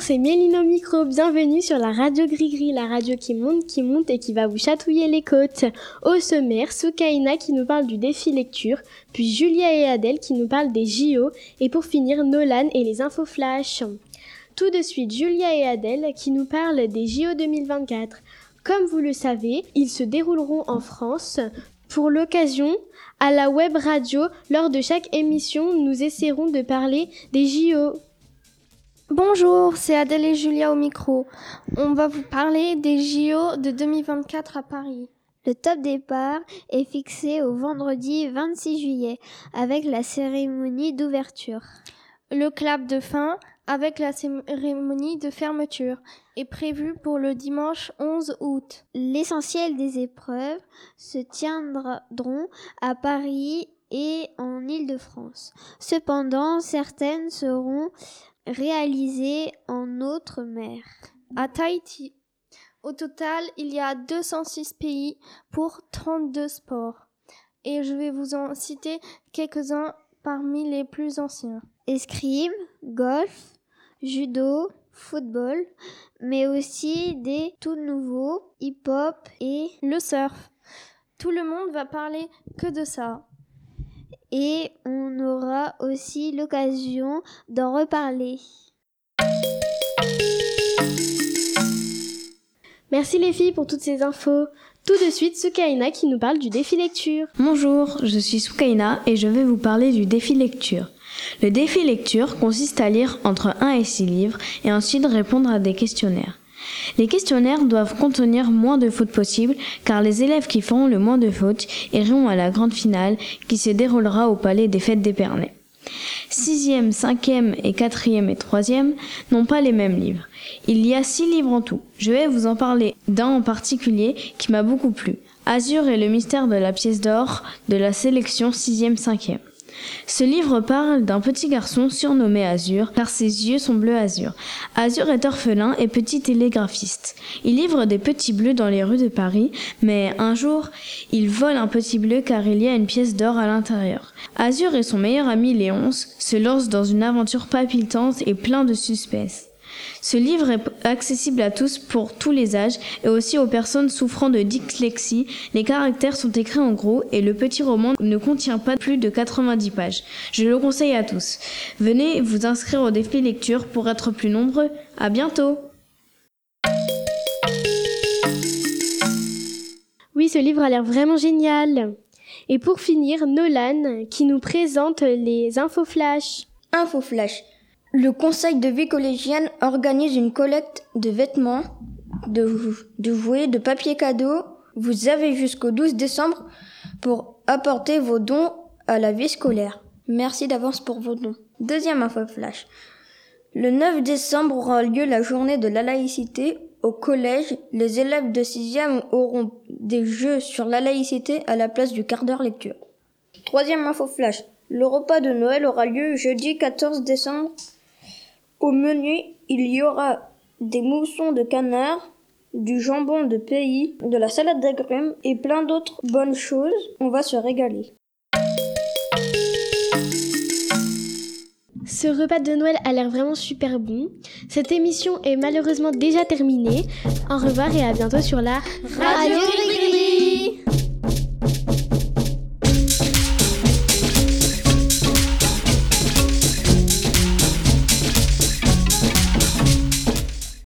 c'est Mélino Micro. Bienvenue sur la radio Gris-Gris, la radio qui monte, qui monte et qui va vous chatouiller les côtes. Au sommaire, Soukaina qui nous parle du défi lecture, puis Julia et Adèle qui nous parlent des JO, et pour finir, Nolan et les infos flash. Tout de suite, Julia et Adèle qui nous parlent des JO 2024. Comme vous le savez, ils se dérouleront en France. Pour l'occasion, à la web radio, lors de chaque émission, nous essaierons de parler des JO. Bonjour, c'est Adèle et Julia au micro. On va vous parler des JO de 2024 à Paris. Le top départ est fixé au vendredi 26 juillet avec la cérémonie d'ouverture. Le clap de fin avec la cérémonie de fermeture est prévu pour le dimanche 11 août. L'essentiel des épreuves se tiendront à Paris et en Île-de-France. Cependant, certaines seront réalisées en outre mer. À Tahiti. Au total, il y a 206 pays pour 32 sports. Et je vais vous en citer quelques-uns parmi les plus anciens. Escrime, golf, judo, football, mais aussi des tout nouveaux hip-hop et le surf. Tout le monde va parler que de ça. Et aura aussi l'occasion d'en reparler. Merci les filles pour toutes ces infos. Tout de suite, Soukaina qui nous parle du défi lecture. Bonjour, je suis Soukaina et je vais vous parler du défi lecture. Le défi lecture consiste à lire entre 1 et 6 livres et ensuite répondre à des questionnaires. Les questionnaires doivent contenir moins de fautes possibles car les élèves qui feront le moins de fautes iront à la grande finale qui se déroulera au palais des fêtes d'Épernay. Sixième, cinquième et quatrième et troisième n'ont pas les mêmes livres. Il y a six livres en tout. Je vais vous en parler d'un en particulier qui m'a beaucoup plu. Azur et le mystère de la pièce d'or de la sélection sixième, cinquième. Ce livre parle d'un petit garçon surnommé Azur car ses yeux sont bleu azur. Azur est orphelin et petit télégraphiste. Il livre des petits bleus dans les rues de Paris, mais un jour, il vole un petit bleu car il y a une pièce d'or à l'intérieur. Azur et son meilleur ami Léonce se lancent dans une aventure palpitante et plein de suspense. Ce livre est accessible à tous pour tous les âges et aussi aux personnes souffrant de dyslexie. Les caractères sont écrits en gros et le petit roman ne contient pas plus de 90 pages. Je le conseille à tous. Venez vous inscrire au défi lecture pour être plus nombreux. À bientôt! Oui, ce livre a l'air vraiment génial. Et pour finir, Nolan qui nous présente les infos flash. Info flash. Le conseil de vie collégienne organise une collecte de vêtements, de, jouets, de papier cadeau. Vous avez jusqu'au 12 décembre pour apporter vos dons à la vie scolaire. Merci d'avance pour vos dons. Deuxième info flash. Le 9 décembre aura lieu la journée de la laïcité. Au collège, les élèves de 6e auront des jeux sur la laïcité à la place du quart d'heure lecture. Troisième info flash. Le repas de Noël aura lieu jeudi 14 décembre au menu, il y aura des moussons de canard, du jambon de pays, de la salade d'agrumes et plein d'autres bonnes choses. On va se régaler. Ce repas de Noël a l'air vraiment super bon. Cette émission est malheureusement déjà terminée. Au revoir et à bientôt sur la Radio Gris